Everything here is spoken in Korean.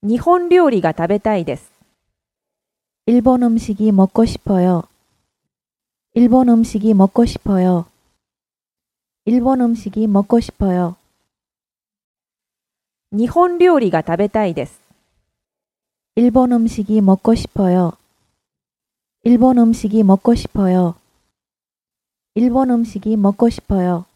日本料理が食べたいです。 일본 음식이 먹고 싶어 요. 일본 음식이 먹고 싶어 요. 일본 음식이 먹고 싶어 요. 日本料理が食べたいです。 일본 음식이 먹고 싶어 요. 일본 음식이 먹고 싶어 요. 일본 음식이 먹고 싶어요.